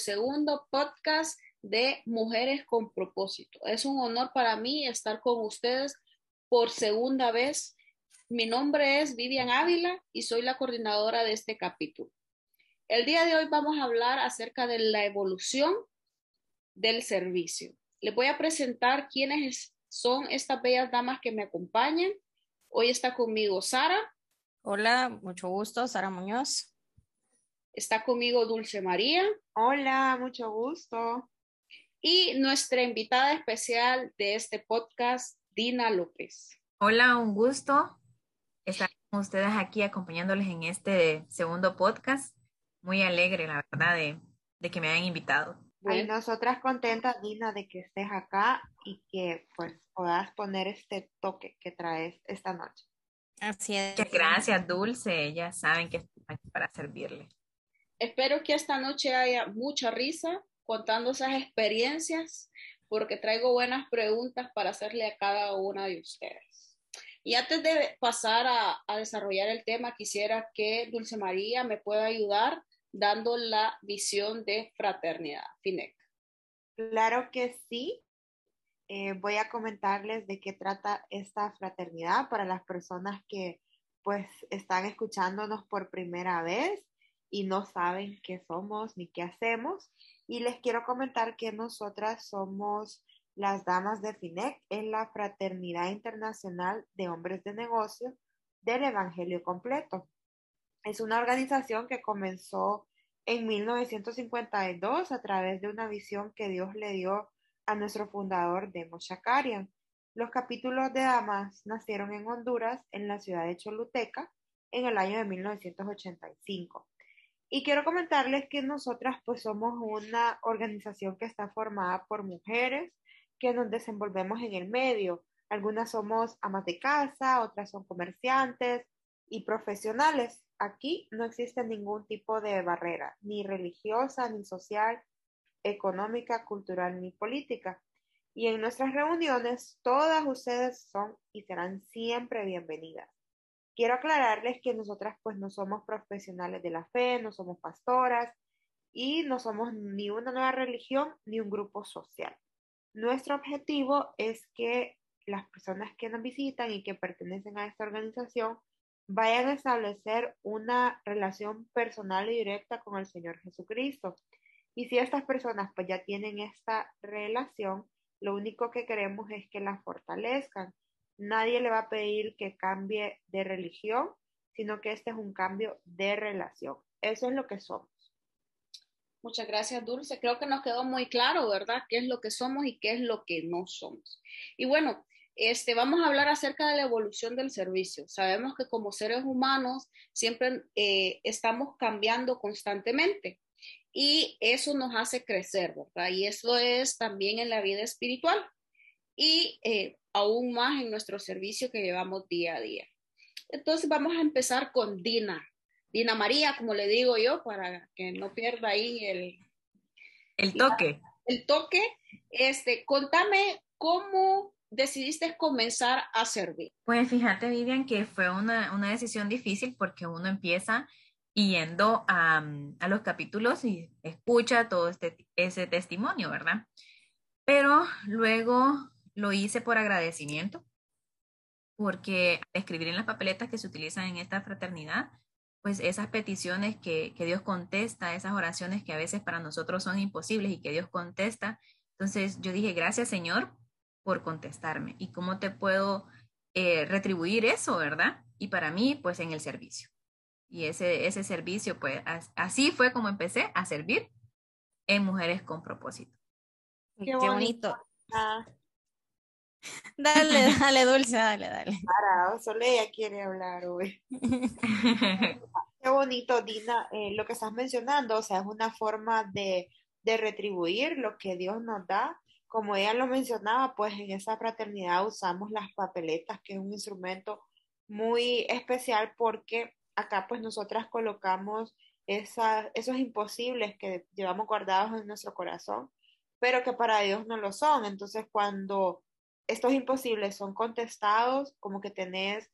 segundo podcast de Mujeres con propósito. Es un honor para mí estar con ustedes por segunda vez. Mi nombre es Vivian Ávila y soy la coordinadora de este capítulo. El día de hoy vamos a hablar acerca de la evolución del servicio. Les voy a presentar quiénes son estas bellas damas que me acompañan. Hoy está conmigo Sara. Hola, mucho gusto, Sara Muñoz. Está conmigo Dulce María. Hola, mucho gusto. Y nuestra invitada especial de este podcast, Dina López. Hola, un gusto estar con ustedes aquí acompañándoles en este segundo podcast. Muy alegre, la verdad, de, que me hayan invitado. Bueno. nosotras contentas, Dina, de que estés acá y que pues puedas poner este toque que traes esta noche. Así es. Muchas gracias, Dulce. Ya saben que estoy aquí para servirle. Espero que esta noche haya mucha risa contando esas experiencias, porque traigo buenas preguntas para hacerle a cada una de ustedes. Y antes de pasar a, desarrollar el tema, quisiera que Dulce María me pueda ayudar dando la visión de fraternidad. Finec. Claro que sí. Eh, voy a comentarles de qué trata esta fraternidad para las personas que pues están escuchándonos por primera vez y no saben qué somos ni qué hacemos. Y les quiero comentar que nosotras somos las damas de FINEC en la Fraternidad Internacional de Hombres de Negocio del Evangelio Completo. Es una organización que comenzó en 1952 a través de una visión que Dios le dio a nuestro fundador Demo Shakarian. Los capítulos de damas nacieron en Honduras, en la ciudad de Choluteca, en el año de 1985. Y quiero comentarles que nosotras pues somos una organización que está formada por mujeres que nos desenvolvemos en el medio. Algunas somos amas de casa, otras son comerciantes y profesionales. Aquí no existe ningún tipo de barrera, ni religiosa, ni social, económica, cultural, ni política. Y en nuestras reuniones todas ustedes son y serán siempre bienvenidas. Quiero aclararles que nosotras pues no somos profesionales de la fe, no somos pastoras y no somos ni una nueva religión ni un grupo social. Nuestro objetivo es que las personas que nos visitan y que pertenecen a esta organización vayan a establecer una relación personal y directa con el Señor Jesucristo. Y si estas personas pues ya tienen esta relación, lo único que queremos es que la fortalezcan Nadie le va a pedir que cambie de religión, sino que este es un cambio de relación. Eso es lo que somos. Muchas gracias, Dulce. Creo que nos quedó muy claro, ¿verdad? ¿Qué es lo que somos y qué es lo que no somos? Y bueno, este, vamos a hablar acerca de la evolución del servicio. Sabemos que como seres humanos siempre eh, estamos cambiando constantemente y eso nos hace crecer, ¿verdad? Y eso es también en la vida espiritual. Y eh, aún más en nuestro servicio que llevamos día a día. Entonces vamos a empezar con Dina. Dina María, como le digo yo, para que no pierda ahí el... El toque. El toque. Este, contame cómo decidiste comenzar a servir. Pues fíjate, Vivian, que fue una, una decisión difícil porque uno empieza yendo a, a, los capítulos y escucha todo este, ese testimonio, ¿verdad? Pero luego lo hice por agradecimiento, porque al escribir en las papeletas que se utilizan en esta fraternidad, pues esas peticiones que, que Dios contesta, esas oraciones que a veces para nosotros son imposibles y que Dios contesta. Entonces yo dije, gracias Señor por contestarme. ¿Y cómo te puedo eh, retribuir eso, verdad? Y para mí, pues en el servicio. Y ese, ese servicio, pues así fue como empecé a servir en Mujeres con Propósito. Qué, bonito. Ah. Dale, dale, Dulce, dale, dale. Para, Soleya quiere hablar hoy. Qué bonito, Dina, eh, lo que estás mencionando, o sea, es una forma de, de retribuir lo que Dios nos da. Como ella lo mencionaba, pues en esa fraternidad usamos las papeletas, que es un instrumento muy especial porque acá pues nosotras colocamos esa, esos imposibles que llevamos guardados en nuestro corazón, pero que para Dios no lo son. Entonces cuando estos imposibles son contestados, como que tenés,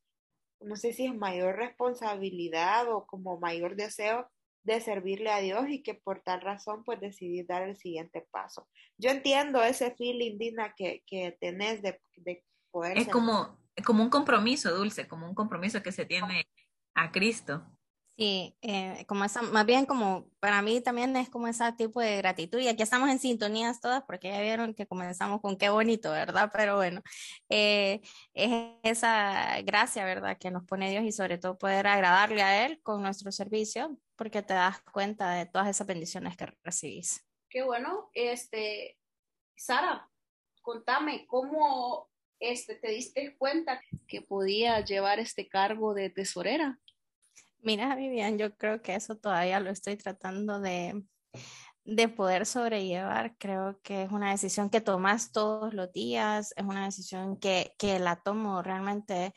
no sé si es mayor responsabilidad o como mayor deseo de servirle a Dios y que por tal razón pues decidí dar el siguiente paso. Yo entiendo ese feeling, Dina, que, que tenés de, de poder... Es como, como un compromiso, Dulce, como un compromiso que se tiene a Cristo. Sí, eh, como esa, más bien como para mí también es como ese tipo de gratitud y aquí estamos en sintonías todas porque ya vieron que comenzamos con qué bonito, ¿verdad? Pero bueno, eh, es esa gracia, ¿verdad? Que nos pone Dios y sobre todo poder agradarle a Él con nuestro servicio porque te das cuenta de todas esas bendiciones que recibís. Qué bueno, este, Sara, contame cómo este, te diste cuenta que podía llevar este cargo de tesorera. Mira, Vivian, yo creo que eso todavía lo estoy tratando de, de poder sobrellevar. Creo que es una decisión que tomas todos los días, es una decisión que, que la tomo realmente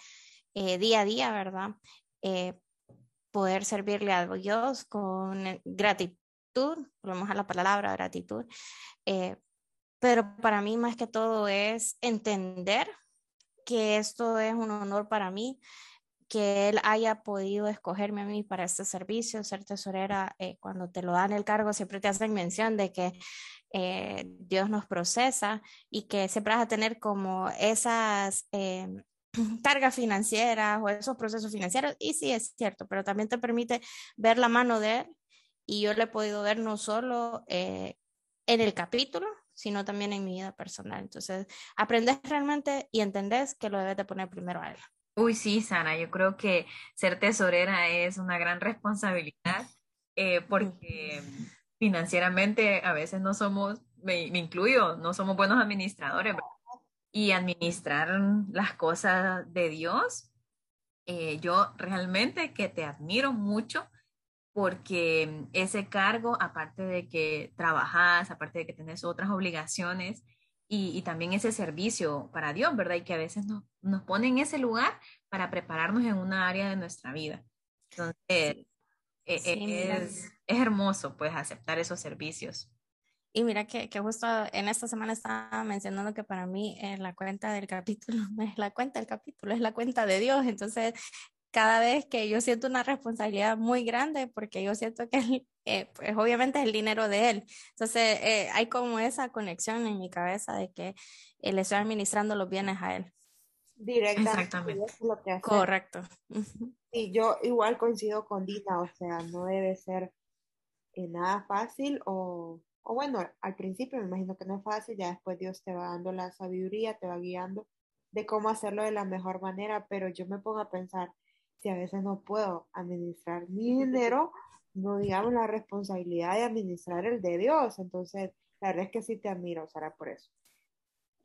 eh, día a día, ¿verdad? Eh, poder servirle a Dios con gratitud, volvemos a la palabra gratitud, eh, pero para mí más que todo es entender que esto es un honor para mí, que él haya podido escogerme a mí para este servicio, ser tesorera, eh, cuando te lo dan el cargo, siempre te hacen mención de que eh, Dios nos procesa y que siempre vas a tener como esas eh, cargas financieras o esos procesos financieros. Y sí, es cierto, pero también te permite ver la mano de Él y yo le he podido ver no solo en el capítulo, sino también en mi vida personal. Entonces, aprendes realmente y entendés que lo debes de poner primero a Él. Uy, sí, Sara, yo creo que ser tesorera es una gran responsabilidad eh, porque financieramente a veces no somos, me, incluyo, no somos buenos administradores. Y administrar las cosas de Dios, eh, yo realmente que te admiro mucho porque ese cargo, aparte de que trabajas, aparte de que tienes otras obligaciones, y, también ese servicio para Dios, ¿verdad? Y que a veces nos, nos pone en ese lugar para prepararnos en una área de nuestra vida. Entonces, e, e, es, es, hermoso, pues, aceptar esos servicios. Y mira que, que, justo en esta semana estaba mencionando que para mí eh, la cuenta del capítulo no es la cuenta del capítulo, es la cuenta de Dios. Entonces, cada vez que yo siento una responsabilidad muy grande, porque yo siento que eh, pues obviamente es el dinero de él. Entonces eh, hay como esa conexión en mi cabeza de que eh, le estoy administrando los bienes a él. Directamente. Exactamente. lo que Correcto. Y yo igual coincido con Dina, o sea, no debe ser nada fácil o, o bueno, al principio me imagino que no es fácil, ya después Dios te va dando la sabiduría, te va guiando de cómo hacerlo de la mejor manera, pero yo me pongo a pensar, si a veces no puedo administrar mi dinero, no digamos la responsabilidad de administrar el de Dios. Entonces, la verdad es que sí te admiro, Sara, por eso.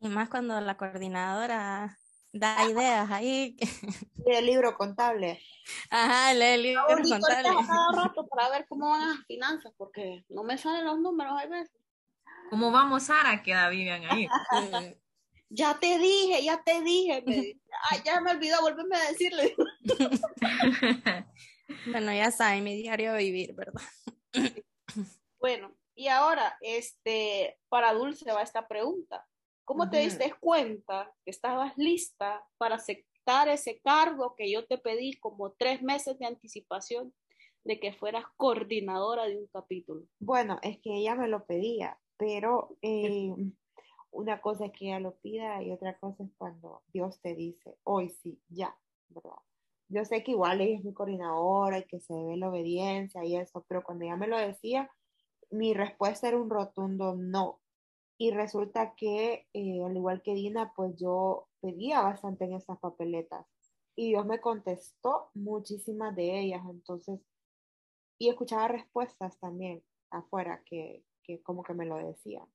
Y más cuando la coordinadora da ideas ahí. Lee el libro contable. Ajá, lee el libro contable. cada rato para ver cómo van las finanzas, porque no me salen los números a veces. ¿Cómo vamos, Sara? Queda Vivian ahí. ya te dije, ya te dije. Ay, ya me olvidó, volverme a decirle. bueno, ya saben, mi diario de vivir, ¿verdad? bueno, y ahora, este, para Dulce va esta pregunta. ¿Cómo te diste cuenta que estabas lista para aceptar ese cargo que yo te pedí como tres meses de anticipación de que fueras coordinadora de un capítulo? Bueno, es que ella me lo pedía, pero eh, una cosa es que ella lo pida y otra cosa es cuando Dios te dice, hoy sí, ya, ¿verdad? Yo sé que igual ella es mi coordinadora y que se debe la obediencia y eso, pero cuando ella me lo decía, mi respuesta era un rotundo no. Y resulta que, eh, al igual que Dina, pues yo pedía bastante en esas papeletas y Dios me contestó muchísimas de ellas, entonces, y escuchaba respuestas también afuera que, que como que me lo decían.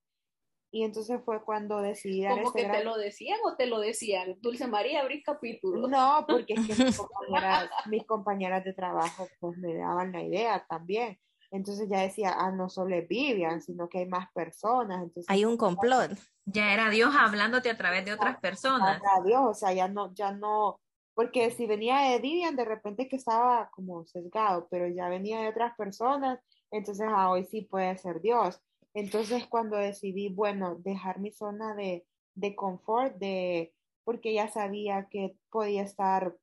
Y entonces fue cuando decidí dar ¿Cómo que te lo decían o te lo decían? Dulce María, abrí capítulo. No, porque es que mis compañeras, de trabajo pues me daban la idea también. Entonces ya decía, ah, no solo es Vivian, sino que hay más personas. Entonces, hay un complot. Ya era Dios hablándote a través de otras personas. Era Dios, o sea, ya no, ya no, porque si venía de Vivian, de repente que estaba como sesgado, pero ya venía de otras personas, entonces ah, hoy sí puede ser Dios. Entonces, cuando decidí, bueno, dejar mi zona de, de confort, de, porque ya sabía que podía estar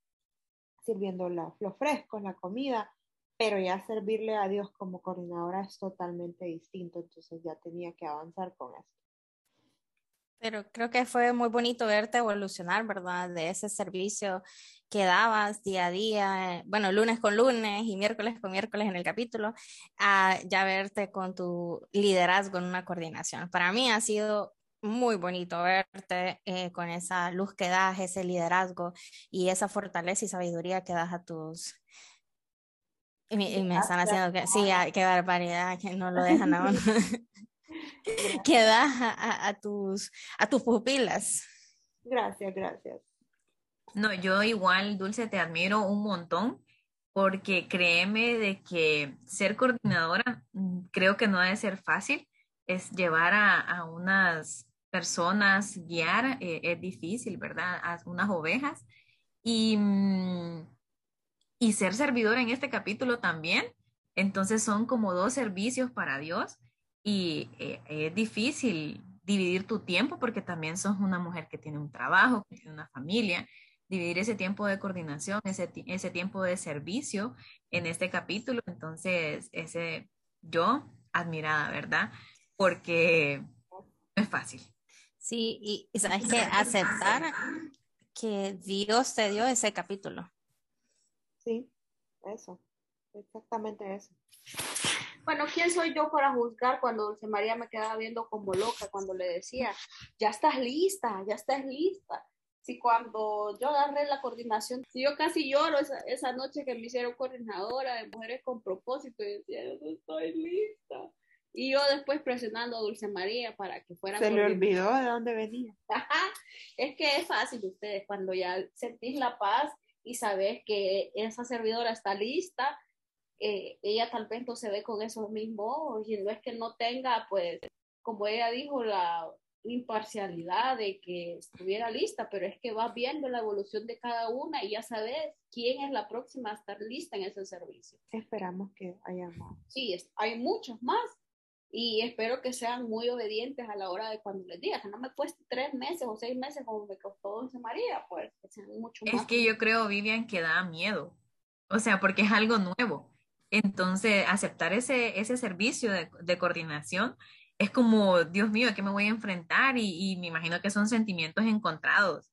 sirviendo la, los frescos, la comida, pero ya servirle a Dios como coordinadora es totalmente distinto, entonces ya tenía que avanzar con esto. Pero creo que fue muy bonito verte evolucionar, ¿verdad? De ese servicio que dabas día a día, bueno, lunes con lunes y miércoles con miércoles en el capítulo, a ya verte con tu liderazgo en una coordinación. Para mí ha sido muy bonito verte eh, con esa luz que das, ese liderazgo y esa fortaleza y sabiduría que das a tus... Y, me, están haciendo que, sí, qué barbaridad, que no lo dejan aún. que das a, a, tus, a tus pupilas. Gracias, gracias. No, yo igual, Dulce, te admiro un montón porque créeme de que ser coordinadora mm, creo que no debe ser fácil, es llevar a, a unas personas, guiar, eh, es difícil, ¿verdad? A unas ovejas y, mm, y ser servidor en este capítulo también. Entonces son como dos servicios para Dios y eh, es difícil dividir tu tiempo porque también sos una mujer que tiene un trabajo, que tiene una familia dividir ese tiempo de coordinación, ese, ese tiempo de servicio en este capítulo. Entonces, ese yo admirada, ¿verdad? Porque no es fácil. Sí, y, y sabes que aceptar que Dios te dio ese capítulo. Sí, eso, exactamente eso. Bueno, ¿quién soy yo para juzgar cuando Dulce María me quedaba viendo como loca cuando le decía, ya estás lista, ya estás lista? Si cuando yo agarré la coordinación, si yo casi lloro esa, esa noche que me hicieron coordinadora de mujeres con propósito, y decía, yo no estoy lista. Y yo después presionando a Dulce María para que fuera. Se le olvidó de dónde venía. es que es fácil ustedes, cuando ya sentís la paz y sabes que esa servidora está lista, eh, ella tal vez no se ve con esos mismos y no es que no tenga, pues, como ella dijo, la, imparcialidad de que estuviera lista, pero es que vas viendo la evolución de cada una y ya sabes quién es la próxima a estar lista en ese servicio. Esperamos que haya más. Sí, hay muchos más y espero que sean muy obedientes a la hora de cuando les diga, que no me cueste tres meses o seis meses como me costó Dulce María, pues que sean mucho más. Es que yo creo, Vivian, que da miedo, o sea, porque es algo nuevo. Entonces, aceptar ese, ese servicio de, de coordinación es como, Dios mío, ¿a qué me voy a enfrentar? Y, me imagino que son sentimientos encontrados.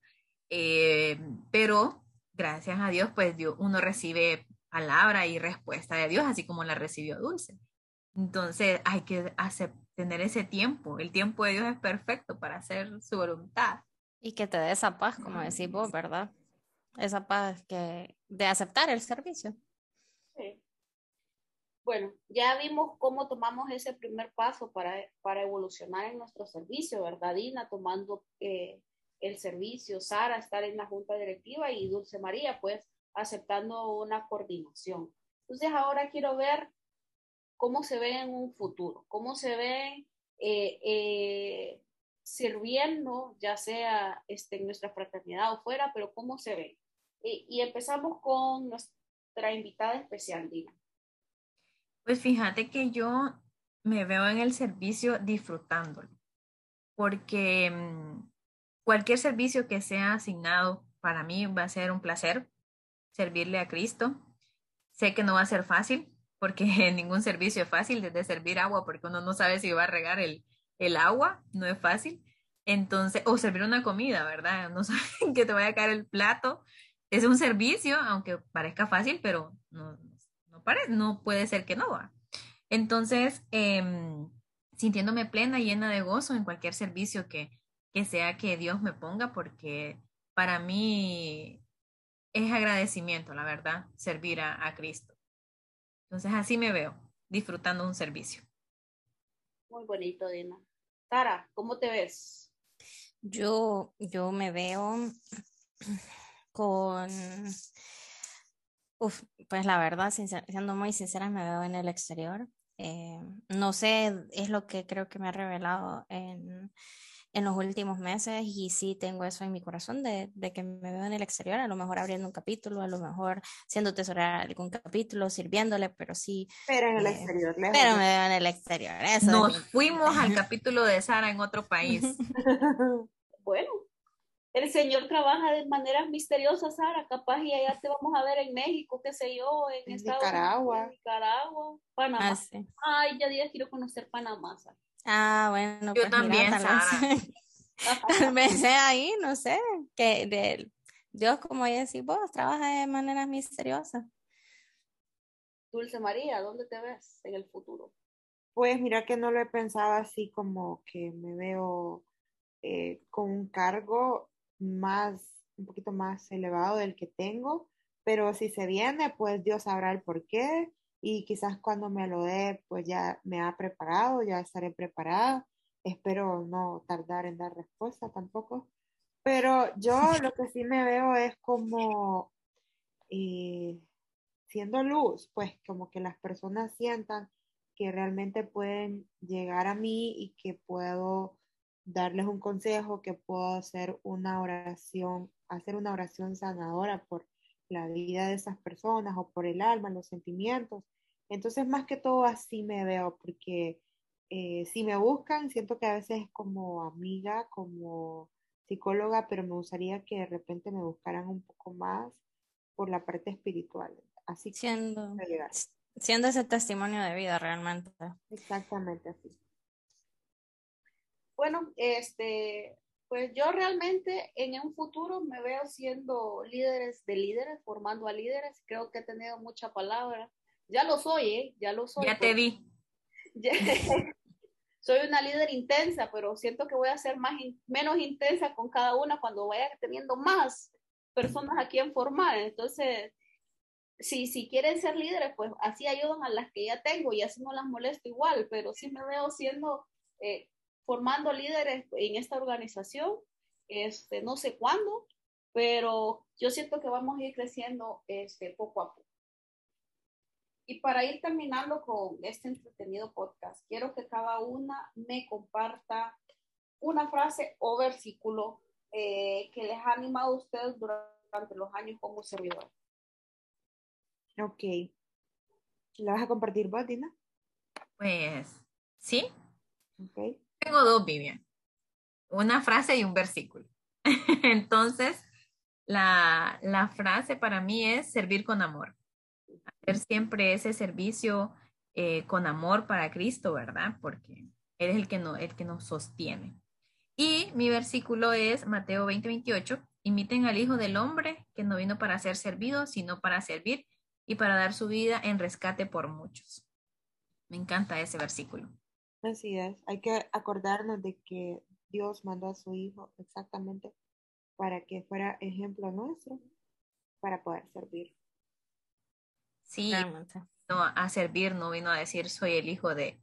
Eh, pero gracias a Dios, pues Dios, uno recibe palabra y respuesta de Dios, así como la recibió Dulce. Entonces hay que hacer, tener ese tiempo. El tiempo de Dios es perfecto para hacer su voluntad. Y que te dé esa paz, como decís vos, ¿verdad? Esa paz que, de aceptar el servicio. Bueno, ya vimos cómo tomamos ese primer paso para, para evolucionar en nuestro servicio, ¿verdad, Dina? Tomando eh, el servicio, Sara, estar en la junta directiva y Dulce María, pues, aceptando una coordinación. Entonces, ahora quiero ver cómo se ve en un futuro, cómo se ve eh, eh, sirviendo, ya sea este, en nuestra fraternidad o fuera, pero cómo se ve. Y, y empezamos con nuestra invitada especial, Dina. Pues fíjate que yo me veo en el servicio disfrutándolo, porque mm, cualquier servicio que sea asignado para mí va a ser un placer servirle a Cristo. Sé que no va a ser fácil, porque ningún servicio es fácil, desde servir agua, porque uno no sabe si va a regar el, el agua, no es fácil. Entonces, o servir una comida, ¿verdad? No sabe que te vaya a caer el plato. Es un servicio, aunque parezca fácil, pero no, no puede ser que no va. Entonces, em, sintiéndome plena, llena de gozo en cualquier servicio que, que sea que Dios me ponga, porque para mí es agradecimiento, la verdad, servir a, a Cristo. Entonces, así me veo, disfrutando un servicio. Muy bonito, Dina. Sara, ¿cómo te ves? Yo, yo me veo con pues la verdad, siendo muy sincera, me veo en el exterior. Eh, no sé, es lo que creo que me ha revelado en, en, los últimos meses y sí tengo eso en mi corazón de, de, que me veo en el exterior, a lo mejor abriendo un capítulo, a lo mejor siendo tesorera algún capítulo, sirviéndole, pero sí. Pero en el eh, exterior, Pero me veo en el exterior. Eso Nos fuimos al capítulo de Sara en otro país. bueno, el Señor trabaja de maneras misteriosas, Sara. Capaz y allá te vamos a ver en México, qué sé yo, en, En Estados Nicaragua. Unidos, en Nicaragua, Panamá. Ah, sí. Ay, ya días quiero conocer Panamá. Sara. Ah, bueno, Yo pues mira, también, tal Sara. tal vez sea ahí, no sé, que de, Dios, como ya decís vos, trabaja de maneras misteriosas. Dulce María, ¿dónde te ves en el futuro? Pues mira que no lo he pensado así como que me veo eh, con un cargo más, un poquito más elevado del que tengo, pero si se viene, pues Dios sabrá el por qué y quizás cuando me lo dé, pues ya me ha preparado, ya estaré preparada. Espero no tardar en dar respuesta tampoco. Pero yo lo que sí me veo es como eh, siendo luz, pues como que las personas sientan que realmente pueden llegar a mí y que puedo darles un consejo, que puedo hacer una oración, hacer una oración sanadora por la vida de esas personas o por el alma, los sentimientos. Entonces, más que todo así me veo, porque eh, si me buscan, siento que a veces como amiga, como psicóloga, pero me gustaría que de repente me buscaran un poco más por la parte espiritual. Así que Siendo, llegar. siendo ese testimonio de vida realmente. Exactamente así. Bueno, este, pues yo realmente en un futuro me veo siendo líderes de líderes, formando a líderes. Creo que he tenido mucha palabra. Ya lo soy, ¿eh? Ya lo soy. Ya te vi. Ya- soy una líder intensa, pero siento que voy a ser más menos intensa con cada una cuando vaya teniendo más personas a quien formar. Entonces, si, si quieren ser líderes, pues así ayudan a las que ya tengo y así no las molesto igual, pero sí me veo siendo, eh, formando líderes en esta organización, este, no sé cuándo, pero yo siento que vamos a ir creciendo este, poco a poco. Y para ir terminando con este entretenido podcast, quiero que cada una me comparta una frase o versículo eh, que les ha animado a ustedes durante los años como servidor. Ok. ¿La vas a compartir vos, Dina? Pues, sí, Ok. Tengo dos, Vivian. Una frase y un versículo. Entonces, la, la frase para mí es servir con amor. Hacer siempre ese servicio eh, con amor para Cristo, ¿verdad? Porque Él es el que, no, el que nos sostiene. Y mi versículo es Mateo 20, 28. Imiten al Hijo del Hombre, que no vino para ser servido, sino para servir y para dar su vida en rescate por muchos. Me encanta ese versículo. Así es. Hay que acordarnos de que Dios mandó a su Hijo exactamente para que fuera ejemplo nuestro para poder servir. Sí, Realmente. no, a servir, no vino a decir soy el hijo de,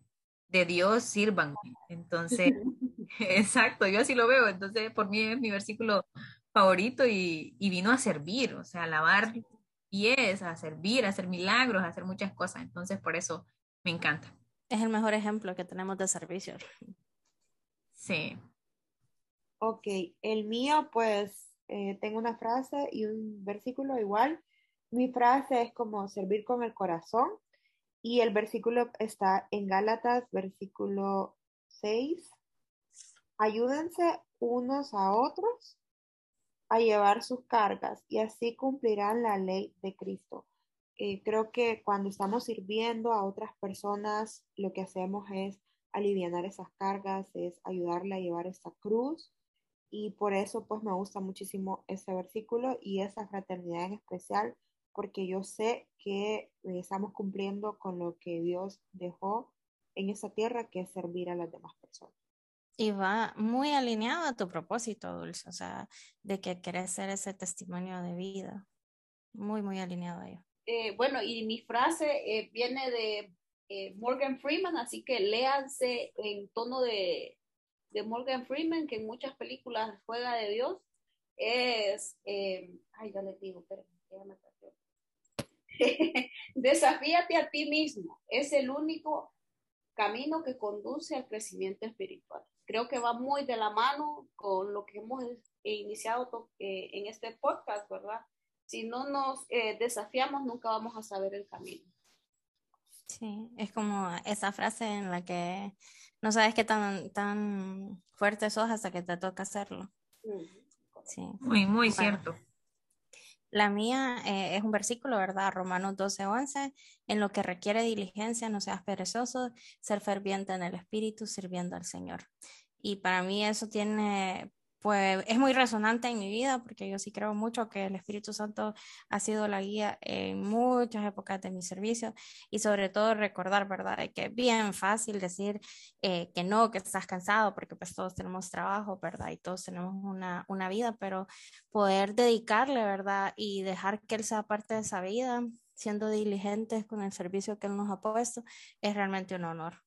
de Dios, sírvanme. Entonces, exacto, yo así lo veo. Entonces, por mí es mi versículo favorito y, y vino a servir, o sea, a lavar pies, a servir, a hacer milagros, a hacer muchas cosas. Entonces, por eso me encanta. Es el mejor ejemplo que tenemos de servicio. Sí, Ok, el mío, pues eh, tengo una frase y un versículo igual. Mi frase es como servir con el corazón y el versículo está en Gálatas, versículo 6. Ayúdense unos a otros a llevar sus cargas y así cumplirán la ley de Cristo. Eh, creo que cuando estamos sirviendo a otras personas, lo que hacemos es aliviar esas cargas, es ayudarle a llevar esa cruz y por eso pues me gusta muchísimo ese versículo y esa fraternidad en especial porque yo sé que estamos cumpliendo con lo que Dios dejó en esa tierra que es servir a las demás personas. Y va muy alineado a tu propósito, Dulce, o sea, de que querés ser ese testimonio de vida. Muy, muy alineado a ello. Eh, bueno, y mi frase eh, viene de eh, Morgan Freeman, así que léanse en tono de, de Morgan Freeman, que en muchas películas juega de Dios. Es, ay, ya les digo, pero ya me atrasé. Desafíate a ti mismo, es el único camino que conduce al crecimiento espiritual. Creo que va muy de la mano con lo que hemos iniciado en este podcast, ¿verdad? Si no nos eh, desafiamos, nunca vamos a saber el camino. Sí, es como esa frase en la que no sabes qué tan, tan fuerte sos hasta que te toca hacerlo. Sí. Muy, muy cierto. La mía eh, es un versículo, ¿verdad? Romanos 12, 11. En lo que requiere diligencia, no seas perezoso, ser ferviente en el espíritu, sirviendo al Señor. Y para mí eso tiene pues es muy resonante en mi vida porque yo sí creo mucho que el Espíritu Santo ha sido la guía en muchas épocas de mi servicio y sobre todo recordar, ¿verdad? Que es bien fácil decir eh, que no, que estás cansado porque pues todos tenemos trabajo, ¿verdad? Y todos tenemos una, una vida, pero poder dedicarle, ¿verdad? Y dejar que Él sea parte de esa vida, siendo diligentes con el servicio que Él nos ha puesto, es realmente un honor.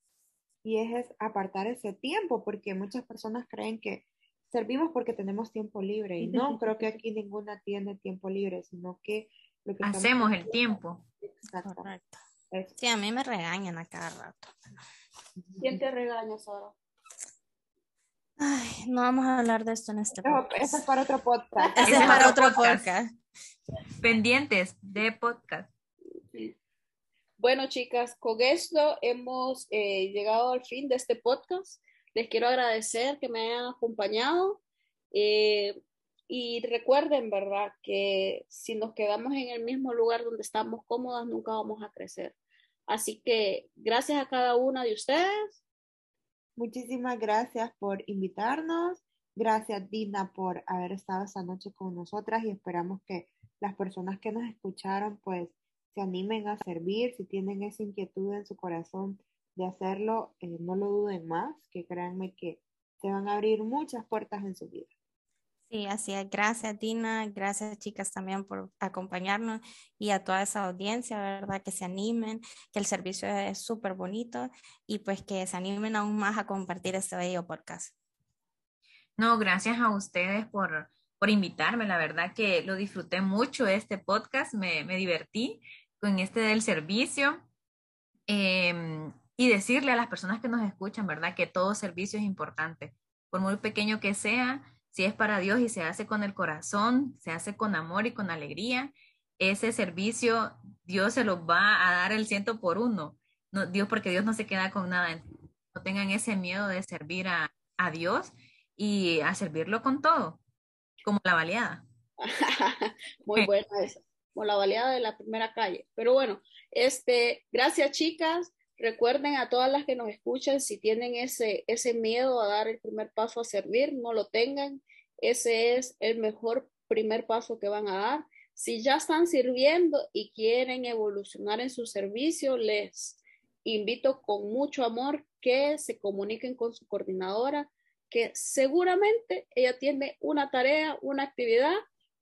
Y es apartar ese tiempo porque muchas personas creen que servimos porque tenemos tiempo libre y no creo que aquí ninguna tiene tiempo libre, sino que lo que hacemos el tiempo. Correcto. Sí, a mí me regañan a cada rato. ¿Quién te regaña, Sara? Ay, no vamos a hablar de esto en este podcast. eso es para otro podcast. Eso es para otro podcast. Pendientes de podcast. Bueno, chicas, con esto hemos eh, llegado al fin de este podcast. Les quiero agradecer que me hayan acompañado. Eh, y recuerden, ¿verdad? Que si nos quedamos en el mismo lugar donde estamos cómodas, nunca vamos a crecer. Así que gracias a cada una de ustedes. Muchísimas gracias por invitarnos. Gracias, Dina, por haber estado esta noche con nosotras y esperamos que las personas que nos escucharon, pues, se animen a servir. Si tienen esa inquietud en su corazón de hacerlo, eh, no lo duden más, que créanme que se van a abrir muchas puertas en su vida. Sí, así es. Gracias, Dina. Gracias, chicas, también por acompañarnos y a toda esa audiencia, ¿verdad? Que se animen, que el servicio es súper bonito y pues que se animen aún más a compartir este bello podcast. No, gracias a ustedes por, por invitarme. La verdad que lo disfruté mucho este podcast, me, me divertí con este del servicio. Eh, y decirle a las personas que nos escuchan, ¿verdad? Que todo servicio es importante, por muy pequeño que sea, si es para Dios y se hace con el corazón, se hace con amor y con alegría, ese servicio Dios se lo va a dar el ciento por uno. No, Dios, porque Dios no se queda con nada. No tengan ese miedo de servir a, a Dios y a servirlo con todo, como la baleada. Muy buena esa, como la baleada de la primera calle. Pero bueno, este, gracias chicas. Recuerden a todas las que nos escuchan, si tienen ese, ese miedo a dar el primer paso a servir, no lo tengan. Ese es el mejor primer paso que van a dar. Si ya están sirviendo y quieren evolucionar en su servicio, les invito con mucho amor que se comuniquen con su coordinadora, que seguramente ella tiene una tarea, una actividad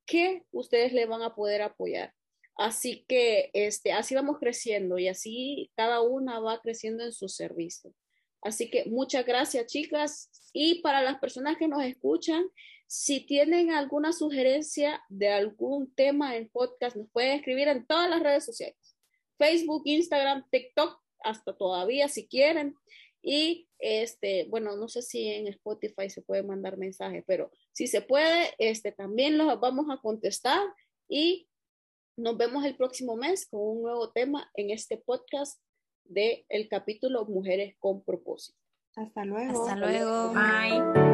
que ustedes le van a poder apoyar. Así que este, así vamos creciendo y así cada una va creciendo en su servicio. Así que muchas gracias, chicas. Y para las personas que nos escuchan, si tienen alguna sugerencia de algún tema en podcast, nos pueden escribir en todas las redes sociales. Facebook, Instagram, TikTok, hasta todavía si quieren. Y este, bueno, no sé si en Spotify se puede mandar mensaje, pero si se puede, este, también los vamos a contestar y nos vemos el próximo mes con un nuevo tema en este podcast de el capítulo Mujeres con propósito. Hasta luego. Hasta luego. Bye.